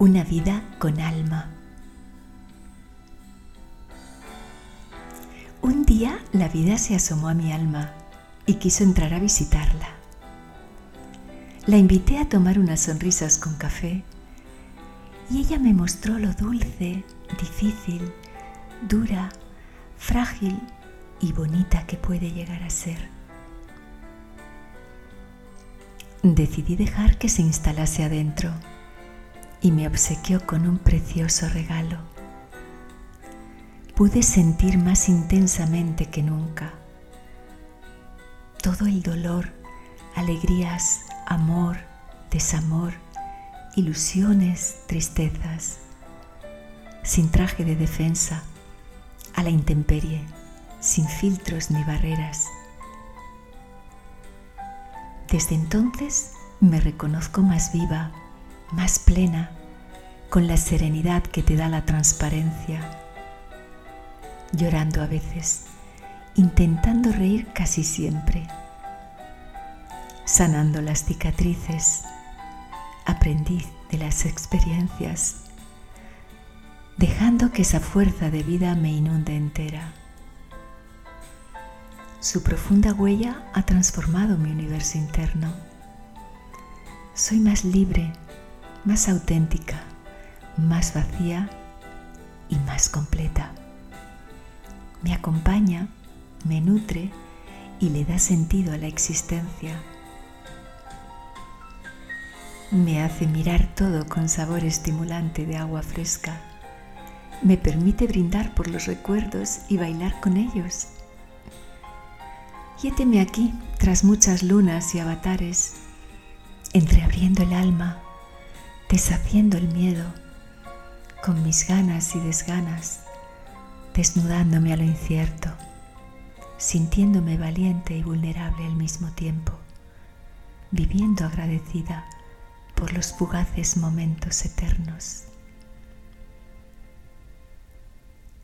Una vida con alma. Un día la vida se asomó a mi alma y quiso entrar a visitarla. La invité a tomar unas sonrisas con café y ella me mostró lo dulce, difícil, dura, frágil y bonita que puede llegar a ser. Decidí dejar que se instalase adentro y me obsequió con un precioso regalo. Pude sentir más intensamente que nunca todo el dolor, alegrías, amor, desamor, ilusiones, tristezas, sin traje de defensa, a la intemperie, sin filtros ni barreras. Desde entonces me reconozco más viva, más plena, con la serenidad que te da la transparencia, llorando a veces, intentando reír casi siempre, sanando las cicatrices, aprendiz de las experiencias, dejando que esa fuerza de vida me inunde entera. Su profunda huella ha transformado mi universo interno. Soy más libre, más auténtica, más vacía y más completa. Me acompaña, me nutre y le da sentido a la existencia. Me hace mirar todo con sabor estimulante de agua fresca. Me permite brindar por los recuerdos y bailar con ellos. Y aquí, tras muchas lunas y avatares, entreabriendo el alma, deshaciendo el miedo, con mis ganas y desganas, desnudándome a lo incierto, sintiéndome valiente y vulnerable al mismo tiempo, viviendo agradecida por los fugaces momentos eternos.